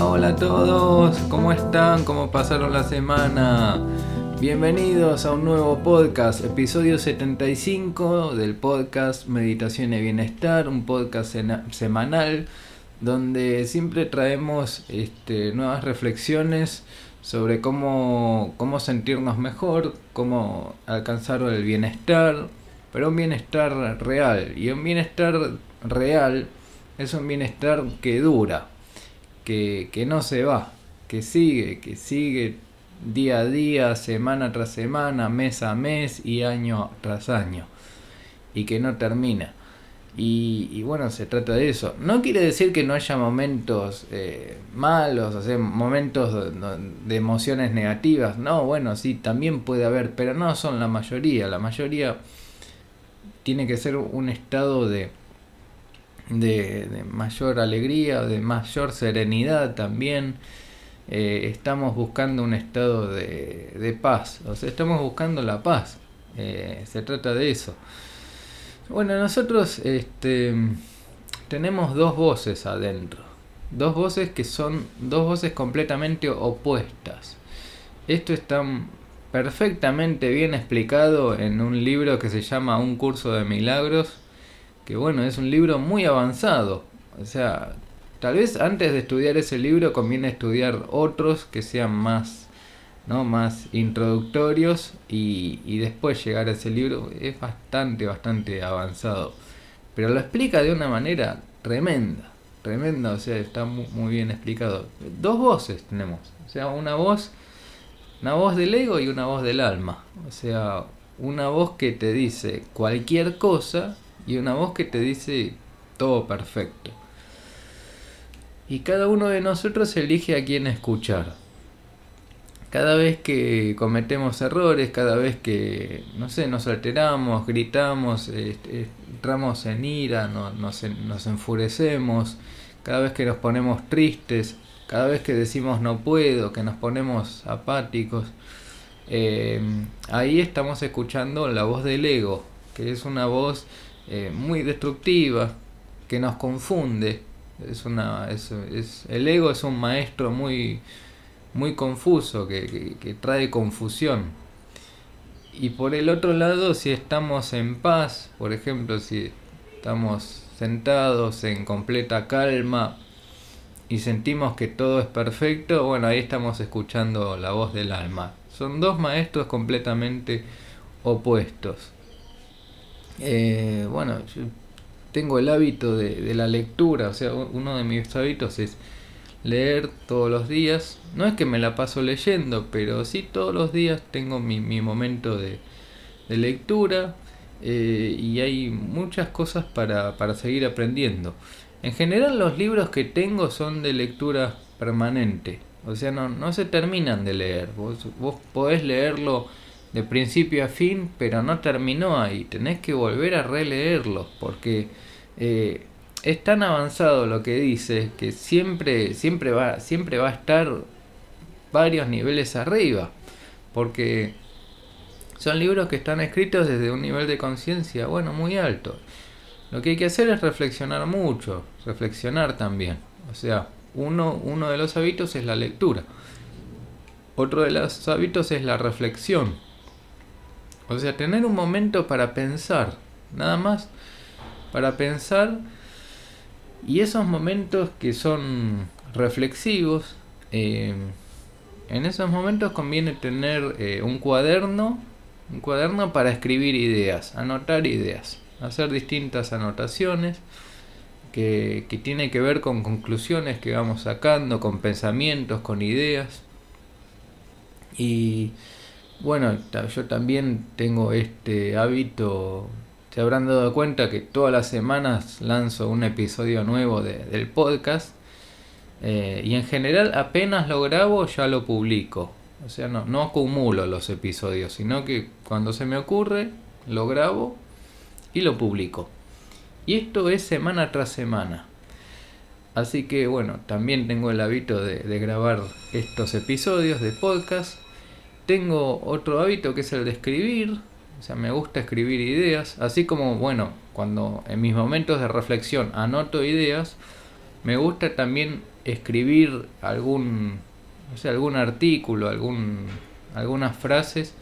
hola a todos, ¿cómo están? ¿Cómo pasaron la semana? Bienvenidos a un nuevo podcast, episodio 75 del podcast Meditación y Bienestar, un podcast semanal donde siempre traemos este, nuevas reflexiones sobre cómo, cómo sentirnos mejor, cómo alcanzar el bienestar, pero un bienestar real. Y un bienestar real es un bienestar que dura, que, no se va, que sigue, que sigue día a día, semana tras semana, mes a mes y año tras año. Y que no termina. Y, bueno, se trata de eso. No quiere decir que no haya momentos eh, malos, o sea, momentos de, emociones negativas. No, bueno, sí, también puede haber, pero no son la mayoría. La mayoría tiene que ser un estado de, de, mayor alegría, de mayor serenidad también. Eh, estamos buscando un estado de, de, paz, o sea, estamos buscando la paz. Eh, se trata de eso. Bueno, nosotros este, tenemos dos voces adentro. Dos voces que son dos voces completamente opuestas. Esto está perfectamente bien explicado en un libro que se llama Un curso de milagros, que bueno, es un libro muy avanzado. O sea, tal vez antes de estudiar ese libro conviene estudiar otros que sean más ¿no? más introductorios y, después llegar a ese libro es bastante, bastante avanzado. Pero lo explica de una manera tremenda, tremenda, o sea, está muy, bien explicado. Dos voces tenemos, o sea, una voz, una voz del ego y una voz del alma. O sea, una voz que te dice cualquier cosa y una voz que te dice todo perfecto. Y cada uno de nosotros elige a quién escuchar cada vez que cometemos errores, cada vez que, no sé, nos alteramos, gritamos, entramos en ira, nos, nos, enfurecemos, cada vez que nos ponemos tristes, cada vez que decimos no puedo, que nos ponemos apáticos, eh, ahí estamos escuchando la voz del ego, que es una voz eh, muy destructiva, que nos confunde. Es una, es, es, el ego es un maestro muy, muy confuso, que, trae confusión. Y por el otro lado, si estamos en paz, por ejemplo, si estamos sentados en completa calma y sentimos que todo es perfecto, bueno, ahí estamos escuchando la voz del alma. Son dos maestros completamente opuestos. Eh, bueno, yo tengo el hábito de, la lectura, o sea, uno de mis hábitos es leer todos los días. No es que me la paso leyendo, pero sí todos los días tengo mi, momento de, lectura eh, y hay muchas cosas para, seguir aprendiendo. En general los libros que tengo son de lectura permanente, o sea, no, no se terminan de leer. Vos, vos podés leerlo de principio a fin, pero no terminó ahí. Tenés que volver a releerlo porque eh, es tan avanzado lo que dice que siempre, siempre, va, siempre va a estar varios niveles arriba. Porque son libros que están escritos desde un nivel de conciencia, bueno, muy alto. Lo que hay que hacer es reflexionar mucho, reflexionar también. O sea, uno, uno de los hábitos es la lectura. Otro de los hábitos es la reflexión. O sea, tener un momento para pensar, nada más para pensar y esos momentos que son reflexivos, eh, en esos momentos conviene tener eh, un cuaderno, un cuaderno para escribir ideas, anotar ideas, hacer distintas anotaciones que, que tiene que ver con conclusiones que vamos sacando, con pensamientos, con ideas. Y bueno, yo también tengo este hábito se habrán dado cuenta que todas las semanas lanzo un episodio nuevo del podcast. Eh, y en general apenas lo grabo ya lo publico. O sea, no, acumulo los episodios, sino que cuando se me ocurre lo grabo y lo publico. Y esto es semana tras semana. Así que bueno, también tengo el hábito de, de, grabar estos episodios de podcast. Tengo otro hábito que es el de escribir. O sea, me gusta escribir ideas, así como, bueno, cuando en mis momentos de reflexión anoto ideas, me gusta también escribir algún, algún artículo, algún, algunas frases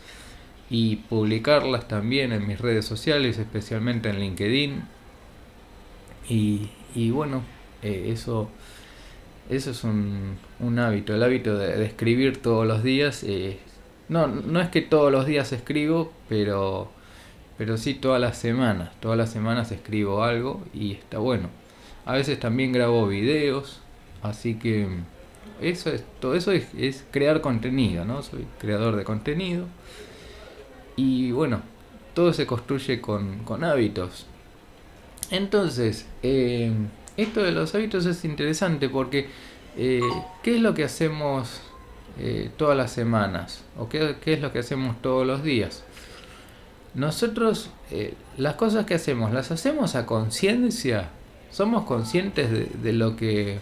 y publicarlas también en mis redes sociales, especialmente en LinkedIn. Y, y bueno, eh, eso, eso es un, un, hábito, el hábito de, escribir todos los días. Eh, no, no es que todos los días escribo, pero, pero sí todas las semanas. Todas las semanas escribo algo y está bueno. A veces también grabo videos, así que eso es, todo eso es, es crear contenido, ¿no? Soy creador de contenido. Y bueno, todo se construye con, con hábitos. Entonces, eh, esto de los hábitos es interesante porque eh, ¿qué es lo que hacemos eh, todas las semanas? ¿O qué, es lo que hacemos todos los días? Nosotros, las cosas que hacemos, ¿las hacemos a conciencia? ¿Somos conscientes de, de, lo que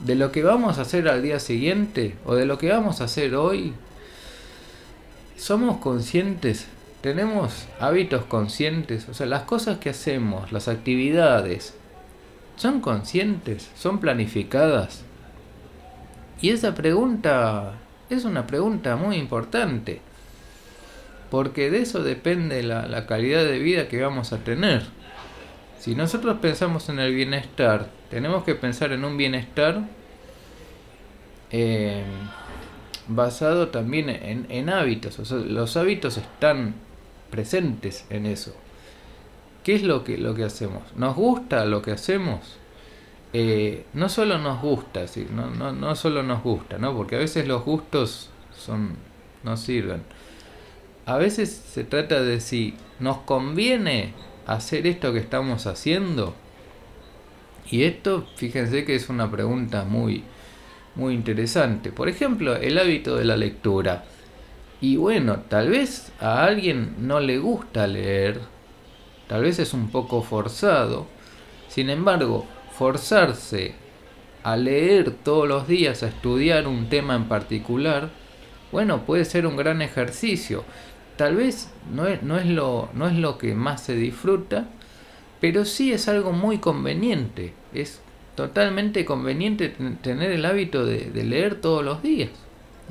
de lo que vamos a hacer al día siguiente o de lo que vamos a hacer hoy? ¿Somos conscientes tenemos hábitos conscientes, o sea, las cosas que hacemos, las actividades, son conscientes, son planificadas. Y esa pregunta es una pregunta muy importante, porque de eso depende la, calidad de vida que vamos a tener. Si nosotros pensamos en el bienestar, tenemos que pensar en un bienestar eh, basado también en, en hábitos. O sea, los hábitos están presentes en eso. ¿Qué es lo que, lo que hacemos? ¿Nos gusta lo que hacemos? Eh, no solo nos gusta, no, no, no solo nos gusta, ¿no? porque a veces los gustos son, no sirven. A veces se trata de si nos conviene hacer esto que estamos haciendo. Y esto, fíjense que es una pregunta muy, muy interesante. Por ejemplo, el hábito de la lectura. Y bueno, tal vez a alguien no le gusta leer, tal vez es un poco forzado. Sin embargo, forzarse a leer todos los días, a estudiar un tema en particular, bueno, puede ser un gran ejercicio. Tal vez no es, no es, lo, no es lo que más se disfruta, pero sí es algo muy conveniente. Es totalmente conveniente tener el hábito de leer todos los días.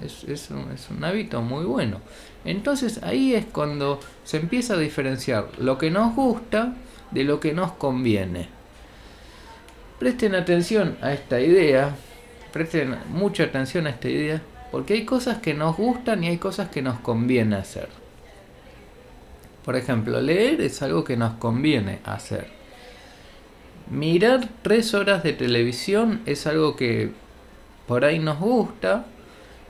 Es, un, hábito muy bueno. Entonces ahí es cuando se empieza a diferenciar lo que nos gusta de lo que nos conviene. Presten atención a esta idea, presten mucha atención a esta idea, porque hay cosas que nos gustan y hay cosas que nos conviene hacer. Por ejemplo, leer es algo que nos conviene hacer. Mirar tres horas de televisión es algo que por ahí nos gusta,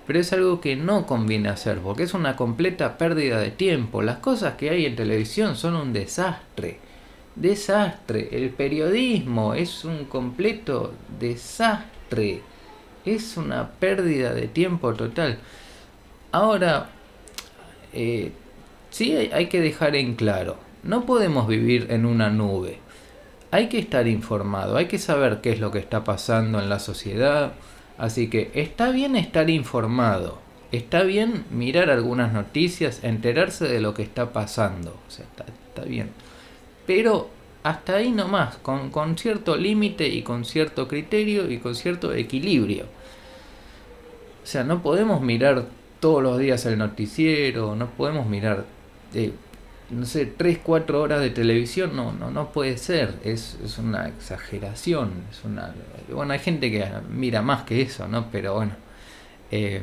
pero es algo que no conviene hacer porque es una completa pérdida de tiempo. Las cosas que hay en televisión son un desastre. Desastre. El periodismo es un completo desastre. Es una pérdida de tiempo total. Ahora, eh, sí hay que dejar en claro, no podemos vivir en una nube. Hay que estar informado, hay que saber qué es lo que está pasando en la sociedad, Así que está bien estar informado, está bien mirar algunas noticias, enterarse de lo que está pasando, está, bien. Pero hasta ahí nomás, con, con cierto límite y con cierto criterio y con cierto equilibrio. O sea, no podemos mirar todos los días el noticiero, no podemos mirar eh, no sé, 3, 4 horas de televisión, no, no, no puede ser, es, es, una exageración, es una... Bueno, hay gente que mira más que eso, ¿no? Pero bueno, eh,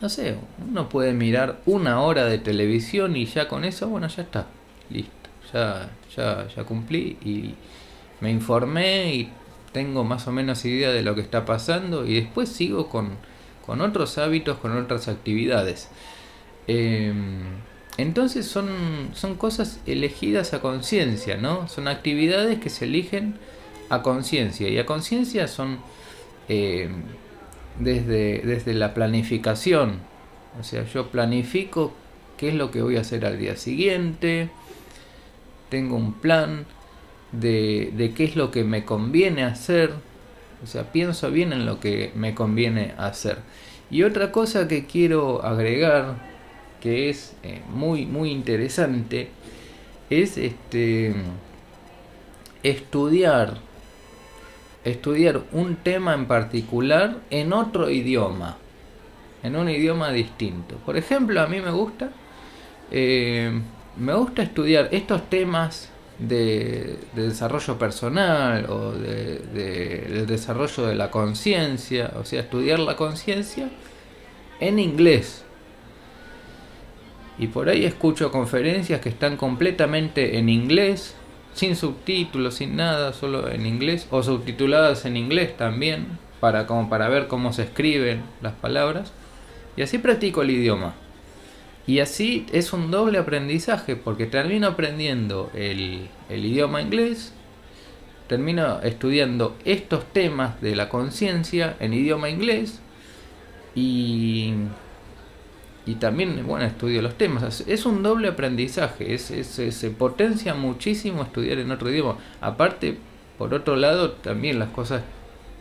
no sé, uno puede mirar una hora de televisión y ya con eso, bueno, ya está, listo, ya, ya, ya cumplí y me informé y tengo más o menos idea de lo que está pasando y después sigo con, con otros hábitos, con otras actividades. Eh, entonces son, son cosas elegidas a conciencia, ¿no? Son actividades que se eligen a conciencia. Y a conciencia son eh, desde, desde la planificación. O sea, yo planifico qué es lo que voy a hacer al día siguiente. Tengo un plan de, de qué es lo que me conviene hacer. O sea, pienso bien en lo que me conviene hacer. Y otra cosa que quiero agregar que es eh, muy, muy interesante, es este, estudiar estudiar un tema en particular en otro idioma, en un idioma distinto. Por ejemplo, a mí me gusta, eh, me gusta estudiar estos temas de, desarrollo personal o de, desarrollo de la conciencia, o sea, estudiar la conciencia en inglés. Y por ahí escucho conferencias que están completamente en inglés, sin subtítulos, sin nada, solo en inglés, o subtituladas en inglés también, para, como para ver cómo se escriben las palabras. Y así practico el idioma. Y así es un doble aprendizaje porque termino aprendiendo el, idioma inglés, termino estudiando estos temas de la conciencia en idioma inglés y, y también, bueno, estudio los temas. Es un doble aprendizaje, es, se potencia muchísimo estudiar en otro idioma. Aparte, por otro lado, también las cosas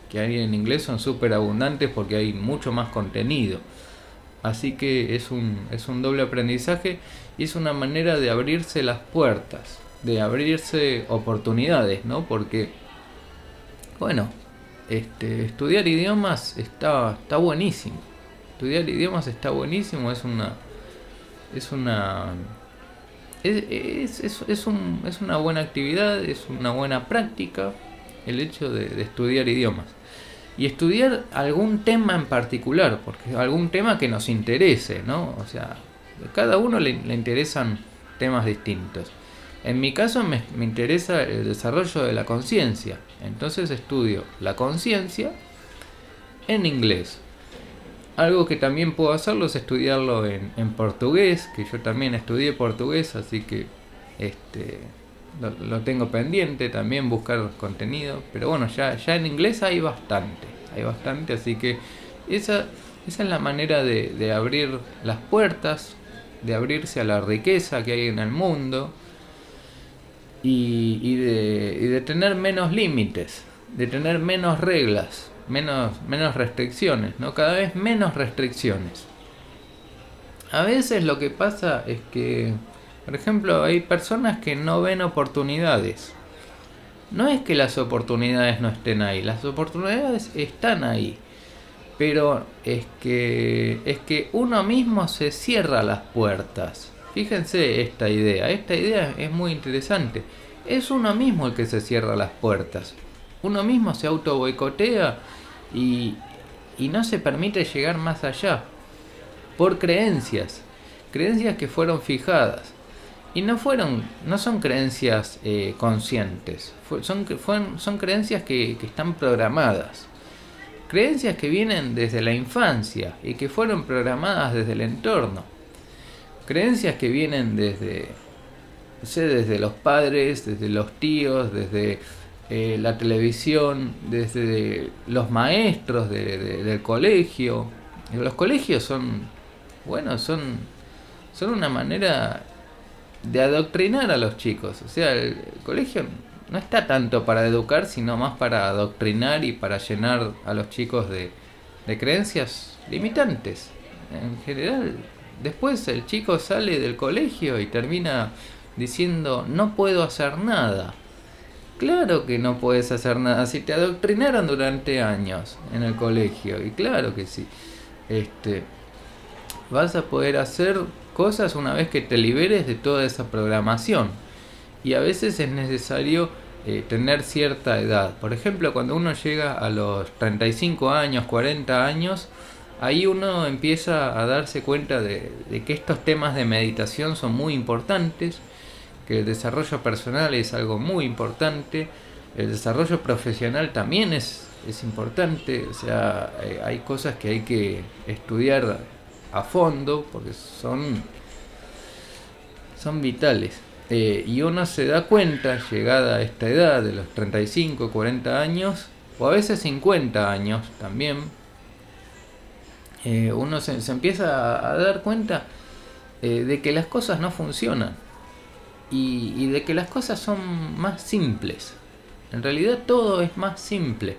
que hay en inglés son súper abundantes porque hay mucho más contenido. Así que es un, es un doble aprendizaje y es una manera de abrirse las puertas, de abrirse oportunidades, ¿no? Porque, bueno, este, estudiar idiomas está, está buenísimo. Estudiar idiomas está buenísimo, es una. Es una. Es, es, es, un, es una buena actividad, es una buena práctica el hecho de estudiar idiomas y estudiar algún tema en particular, porque algún tema que nos interese, ¿no? O sea, a cada uno le, interesan temas distintos. En mi caso me, me interesa el desarrollo de la conciencia, entonces estudio la conciencia en inglés. Algo que también puedo hacerlo es estudiarlo en, en portugués, que yo también estudié portugués, así que este, lo, tengo pendiente también buscar contenido, pero bueno, ya, ya en inglés hay bastante, hay bastante, así que esa, esa es la manera de, abrir las puertas, de abrirse a la riqueza que hay en el mundo y, y, de, y de tener menos límites, de tener menos reglas, menos, menos restricciones, ¿no? Cada vez menos restricciones. A veces lo que pasa es que por ejemplo, hay personas que no ven oportunidades. No es que las oportunidades no estén ahí, las oportunidades están ahí. Pero es que es que uno mismo se cierra las puertas. Fíjense esta idea, esta idea es muy interesante. Es uno mismo el que se cierra las puertas. Uno mismo se auto boicotea y, y no se permite llegar más allá. Por creencias. Creencias que fueron fijadas. Y no fueron, no son creencias eh, conscientes, son, son creencias que, que, están programadas. Creencias que vienen desde la infancia y que fueron programadas desde el entorno. Creencias que vienen desde, no sé, desde los padres, desde los tíos, desde eh, la televisión, desde los maestros del colegio. Los colegios son, bueno, son, son una manera de adoctrinar a los chicos. O sea, el, colegio no está tanto para educar, sino más para adoctrinar y para llenar a los chicos de, de creencias limitantes. En general, después el chico sale del colegio y termina diciendo no puedo hacer nada. Claro que no puedes hacer nada si te adoctrinaron durante años en el colegio y claro que sí. Este vas a poder hacer cosas una vez que te liberes de toda esa programación. Y a veces es necesario eh, tener cierta edad. Por ejemplo, cuando uno llega a los 35 años, 40 años, ahí uno empieza a darse cuenta de, que estos temas de meditación son muy importantes, que el desarrollo personal es algo muy importante, el desarrollo profesional también es, es importante, o sea, eh, hay cosas que hay que estudiar a fondo porque son, son vitales. Eh, y uno se da cuenta, llegada a esta edad de los 35, 40 años, o a veces 50 años también, eh, uno se, empieza a, dar cuenta eh, de que las cosas no funcionan y, y de que las cosas son más simples. En realidad todo es más simple.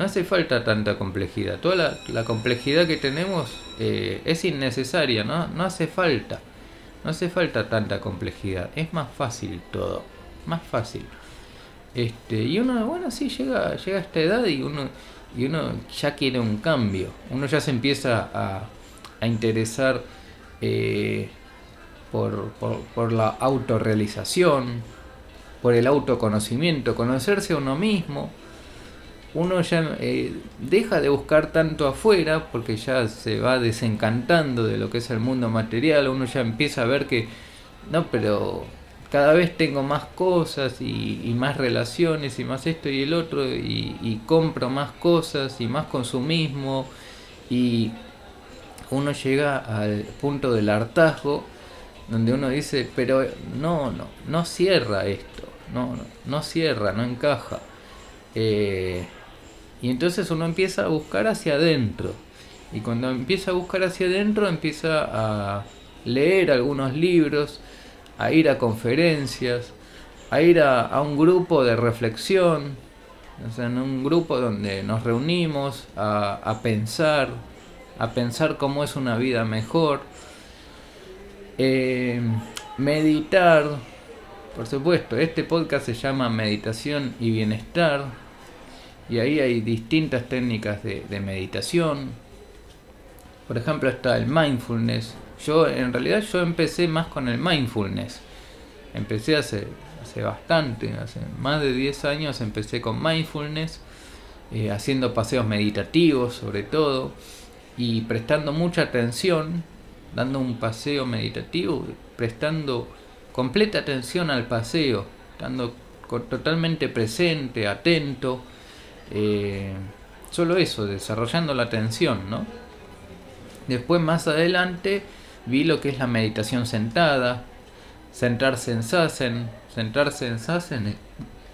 No hace falta tanta complejidad. Toda la, complejidad que tenemos eh, es innecesaria, ¿no? No hace falta. No hace falta tanta complejidad. Es más fácil todo. Más fácil. Este, y uno, bueno, sí, llega, llega a esta edad y uno, y uno ya quiere un cambio. Uno ya se empieza a, a interesar eh, por, por, la autorrealización, por el autoconocimiento, conocerse a uno mismo. Uno ya eh, deja de buscar tanto afuera porque ya se va desencantando de lo que es el mundo material. Uno ya empieza a ver que, no, pero cada vez tengo más cosas y, más relaciones y más esto y el otro y, compro más cosas y más consumismo y uno llega al punto del hartazgo donde uno dice pero no no no cierra esto no no, no cierra no encaja eh, y entonces uno empieza a buscar hacia adentro. Y cuando empieza a buscar hacia adentro empieza a leer algunos libros a ir a conferencias, a ir a, un grupo de reflexión, o sea, en un grupo donde nos reunimos a, pensar, a pensar cómo es una vida mejor, eh, meditar, por supuesto, este podcast se llama Meditación y Bienestar, y ahí hay distintas técnicas de, meditación. Por ejemplo está el mindfulness, yo, en realidad, yo empecé más con el mindfulness. Empecé hace, hace bastante, hace más de 10 años empecé con mindfulness, eh, haciendo paseos meditativos sobre todo, y prestando mucha atención, dando un paseo meditativo, prestando completa atención al paseo, estando totalmente presente, atento, eh, solo eso, desarrollando la atención, ¿no? Después más adelante vi lo que es la meditación sentada, sentarse en sasen, sentarse en sasen,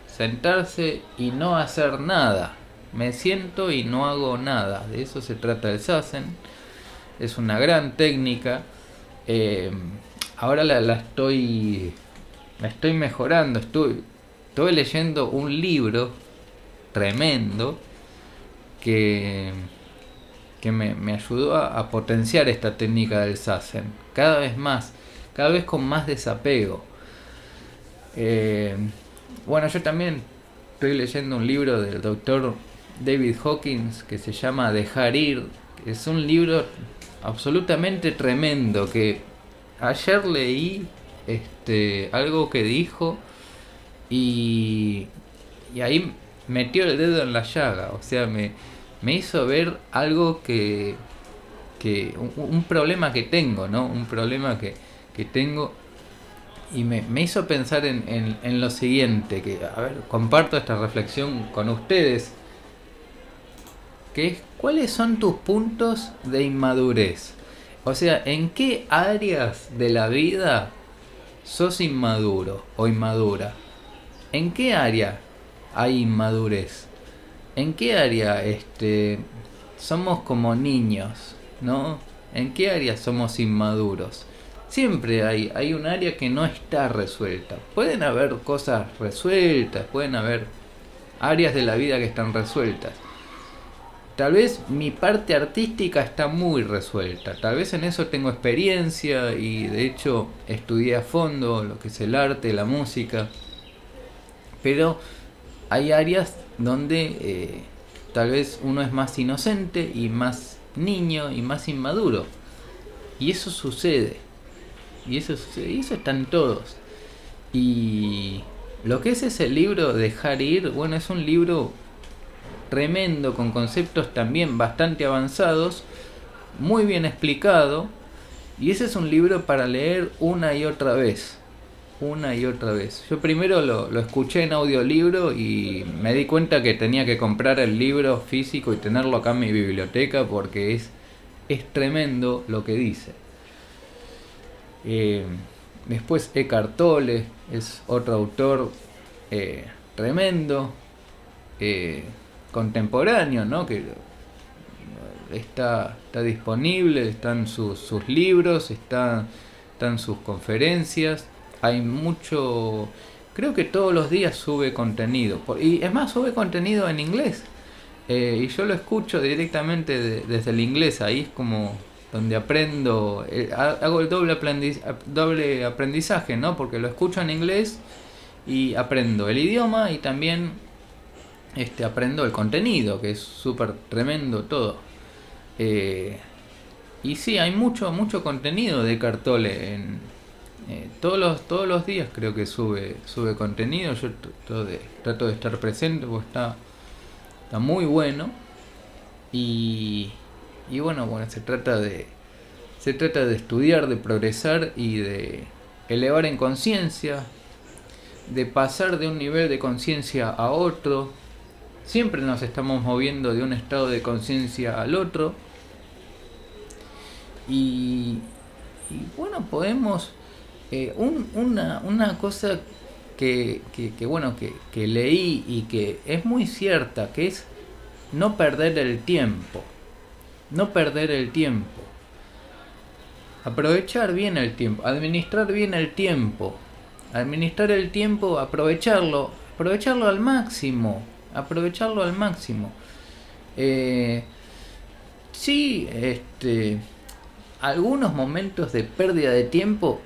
sentarse y no hacer nada. Me siento y no hago nada. De eso se trata el sasen. Es una gran técnica. Eh, ahora la, la, estoy, la estoy mejorando. Estoy, estoy leyendo un libro tremendo que que me, ayudó a, potenciar esta técnica del Sassen, cada vez más, cada vez con más desapego. Eh, bueno, yo también estoy leyendo un libro del doctor David Hawkins que se llama Dejar ir. Es un libro absolutamente tremendo que ayer leí este, algo que dijo y, y ahí metió el dedo en la llaga. O sea, me, me hizo ver algo que, que un, problema que tengo, ¿no? Un problema que, que tengo y me, me hizo pensar en, en, lo siguiente, que, a ver, comparto esta reflexión con ustedes, que es, ¿cuáles son tus puntos de inmadurez? O sea, ¿en qué áreas de la vida sos inmaduro o inmadura? ¿En qué área hay inmadurez? ¿En qué área este, somos como niños? ¿No? ¿En qué área somos inmaduros? Siempre hay, hay un área que no está resuelta. Pueden haber cosas resueltas, pueden haber áreas de la vida que están resueltas. Tal vez mi parte artística está muy resuelta, tal vez en eso tengo experiencia y de hecho estudié a fondo lo que es el arte, la música, pero hay áreas donde eh, tal vez uno es más inocente y más niño y más inmaduro. Y eso sucede. Y eso sucede. Y eso están todos. Y lo que es ese libro Dejar ir, bueno, es un libro tremendo, con conceptos también bastante avanzados, muy bien explicado. Y ese es un libro para leer una y otra vez una y otra vez. Yo primero lo, lo, escuché en audiolibro y me di cuenta que tenía que comprar el libro físico y tenerlo acá en mi biblioteca porque es, es tremendo lo que dice. Eh, después Eckhart Tolle es otro autor eh, tremendo, eh, contemporáneo, ¿no? que está, está disponible, están sus, sus libros, están, están sus conferencias hay mucho, creo que todos los días sube contenido. Y es más, sube contenido en inglés. Eh, y yo lo escucho directamente desde el inglés, ahí es como donde aprendo, eh, hago el doble, doble aprendizaje, ¿no? Porque lo escucho en inglés y aprendo el idioma y también este, aprendo el contenido, que es súper tremendo todo. Eh, y sí, hay mucho, mucho contenido de Cartole. En, eh, todos, los, todos los días creo que sube, sube contenido. Yo trato de, trato de estar presente porque está, está muy bueno. Y, y bueno, bueno, se trata de. Se trata de estudiar, de progresar y de elevar en conciencia, de pasar de un nivel de conciencia a otro. Siempre nos estamos moviendo de un estado de conciencia al otro. Y, bueno, podemos... Eh, una, una, cosa que, que, bueno, que, que leí y que es muy cierta, que es no perder el tiempo. No perder el tiempo. Aprovechar bien el tiempo, administrar bien el tiempo. Administrar el tiempo, aprovecharlo, aprovecharlo al máximo, aprovecharlo al máximo. Eh, sí, este, algunos momentos de pérdida de tiempo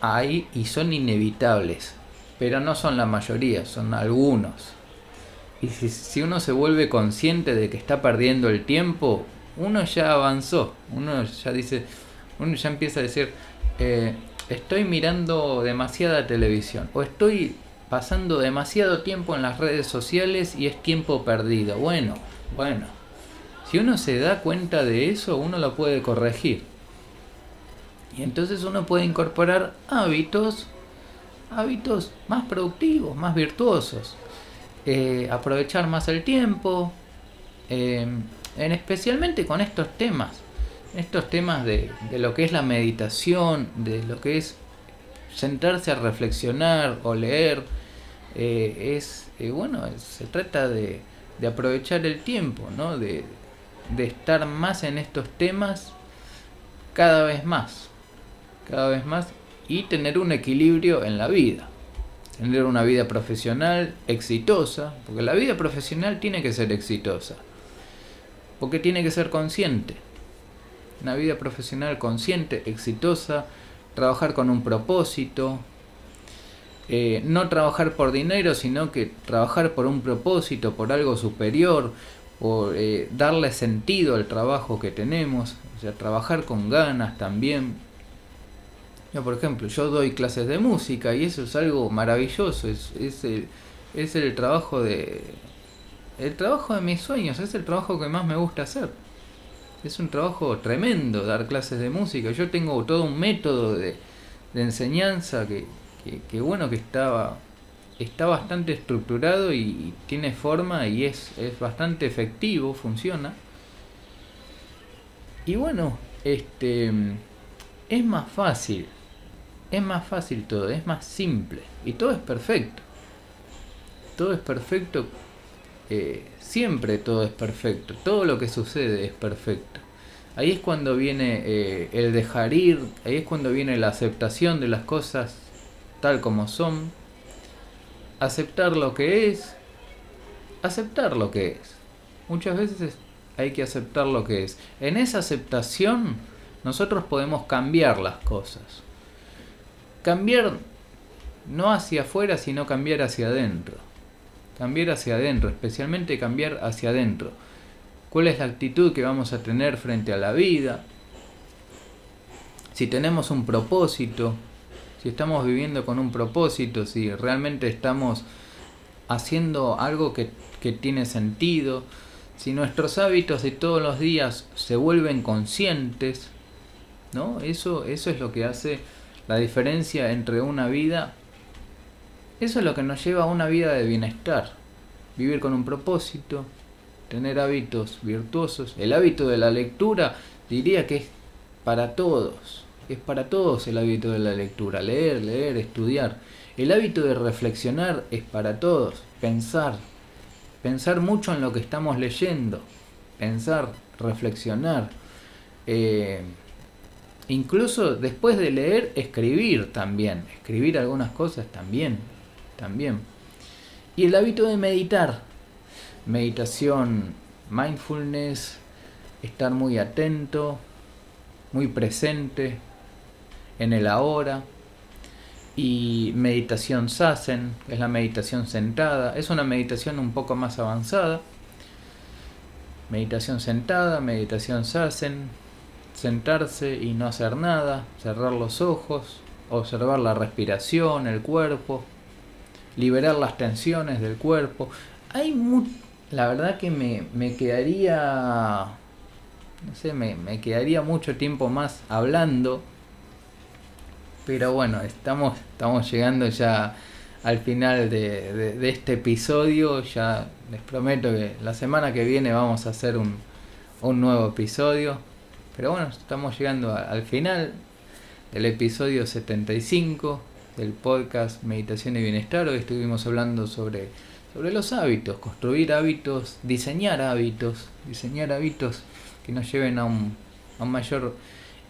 hay y son inevitables, pero no son la mayoría, son algunos. Y si, uno se vuelve consciente de que está perdiendo el tiempo, uno ya avanzó, uno ya dice, uno ya empieza a decir, eh, estoy mirando demasiada televisión o estoy pasando demasiado tiempo en las redes sociales y es tiempo perdido. Bueno, bueno, si uno se da cuenta de eso, uno lo puede corregir. Y entonces uno puede incorporar hábitos, hábitos más productivos, más virtuosos. Eh, aprovechar más el tiempo, eh, en especialmente con estos temas, estos temas de, lo que es la meditación, de lo que es sentarse a reflexionar o leer, eh, es bueno, se trata de, de, aprovechar el tiempo, ¿no? de, de estar más en estos temas cada vez más, cada vez más y tener un equilibrio en la vida tener una vida profesional exitosa, porque la vida profesional tiene que ser exitosa, porque tiene que ser consciente. Una vida profesional consciente, exitosa, trabajar con un propósito, eh, no trabajar por dinero, sino que trabajar por un propósito, por algo superior, por eh, darle sentido al trabajo que tenemos, o sea, trabajar con ganas también, yo, por ejemplo, yo doy clases de música y eso es algo maravilloso, es, es, el, es el trabajo de... El trabajo de mis sueños, es el trabajo que más me gusta hacer. Es un trabajo tremendo dar clases de música. Yo tengo todo un método de, de enseñanza que, que, bueno, que estaba, está bastante estructurado y tiene forma y es, es bastante efectivo, funciona. Y bueno, este es más fácil es más fácil todo, es más simple y todo es perfecto. Todo es perfecto, eh, siempre todo es perfecto, todo lo que sucede es perfecto. Ahí es cuando viene eh, el dejar ir, ahí es cuando viene la aceptación de las cosas tal como son, aceptar lo que es, aceptar lo que es. Muchas veces hay que aceptar lo que es. En esa aceptación nosotros podemos cambiar las cosas cambiar no hacia afuera, sino cambiar hacia adentro. Cambiar hacia adentro, especialmente cambiar hacia adentro. ¿Cuál es la actitud que vamos a tener frente a la vida? Si tenemos un propósito, si estamos viviendo con un propósito, si realmente estamos haciendo algo que, que tiene sentido, si nuestros hábitos de todos los días se vuelven conscientes, ¿no? Eso, eso es lo que hace la diferencia entre una vida, eso es lo que nos lleva a una vida de bienestar, vivir con un propósito, tener hábitos virtuosos. El hábito de la lectura diría que es para todos, es para todos el hábito de la lectura, leer, leer, estudiar. El hábito de reflexionar es para todos, pensar, pensar mucho en lo que estamos leyendo, pensar, reflexionar. Eh, Incluso después de leer, escribir también. Escribir algunas cosas también. También. Y el hábito de meditar. Meditación, mindfulness, estar muy atento, muy presente, en el ahora. y meditación Sassen, que es la meditación sentada. Es una meditación un poco más avanzada. Meditación sentada, meditación Sassen, sentarse y no hacer nada, cerrar los ojos, observar la respiración, el cuerpo, liberar las tensiones del cuerpo. Hay la verdad que me, me quedaría, no sé, me, me quedaría mucho tiempo más hablando pero bueno, estamos, estamos llegando ya al final de, este episodio. Ya les prometo que la semana que viene vamos a hacer un, nuevo episodio. Pero bueno, estamos llegando al final del episodio 75 del podcast Meditación y Bienestar. Hoy estuvimos hablando sobre, sobre los hábitos, construir hábitos, diseñar hábitos, diseñar hábitos que nos lleven a un, a un mayor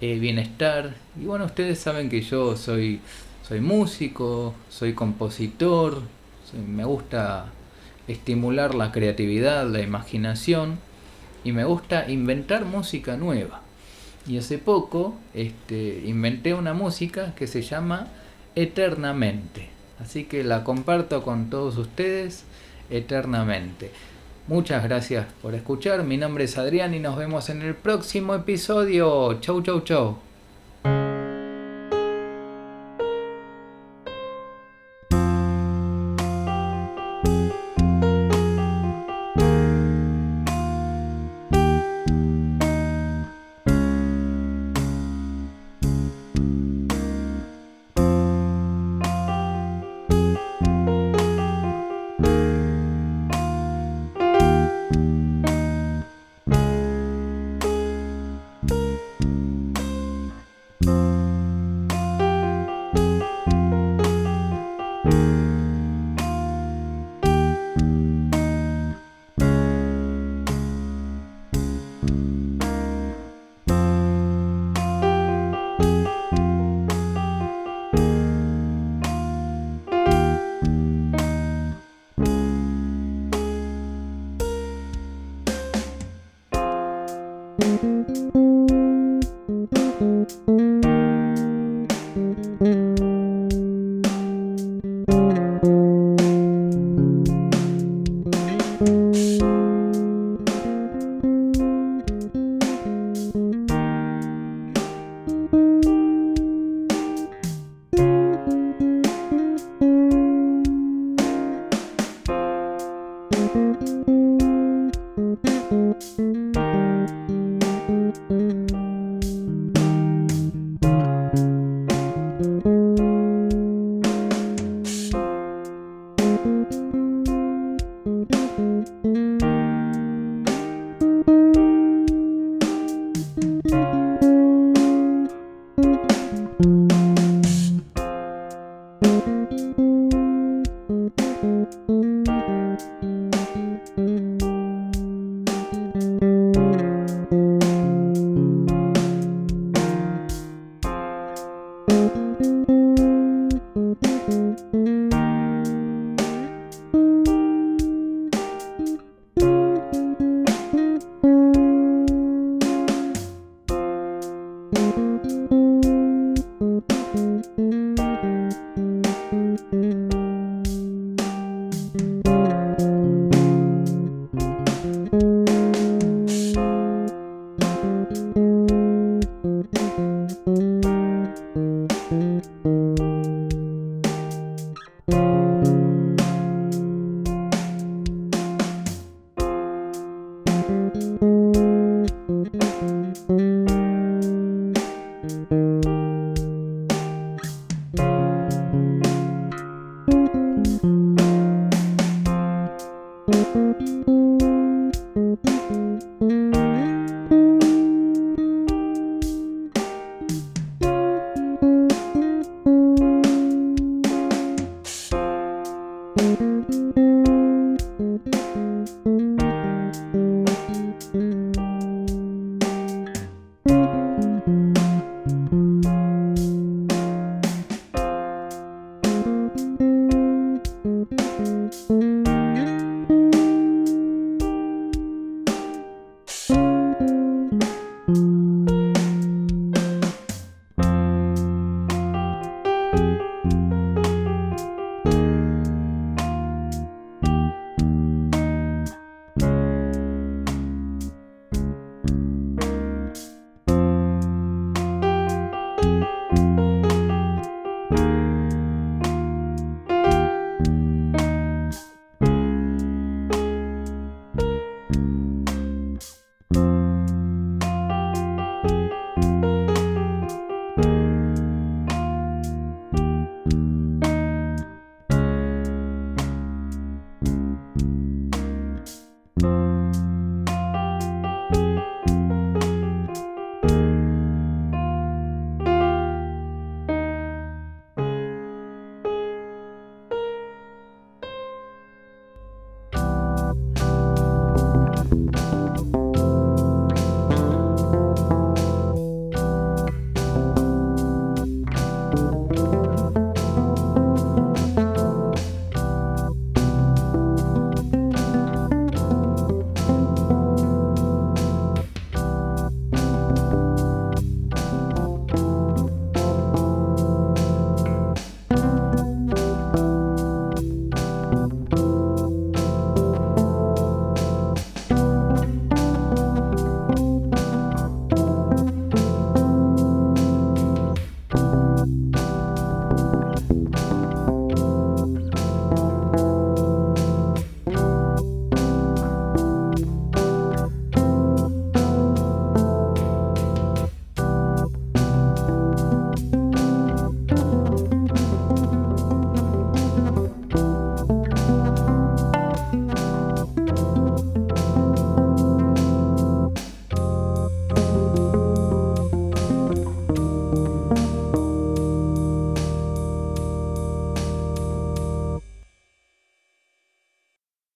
eh, bienestar. Y bueno, ustedes saben que yo soy, soy músico, soy compositor, me gusta estimular la creatividad, la imaginación y me gusta inventar música nueva. Y hace poco este, inventé una música que se llama Eternamente. Así que la comparto con todos ustedes eternamente. Muchas gracias por escuchar. Mi nombre es Adrián y nos vemos en el próximo episodio. Chau, chau, chau.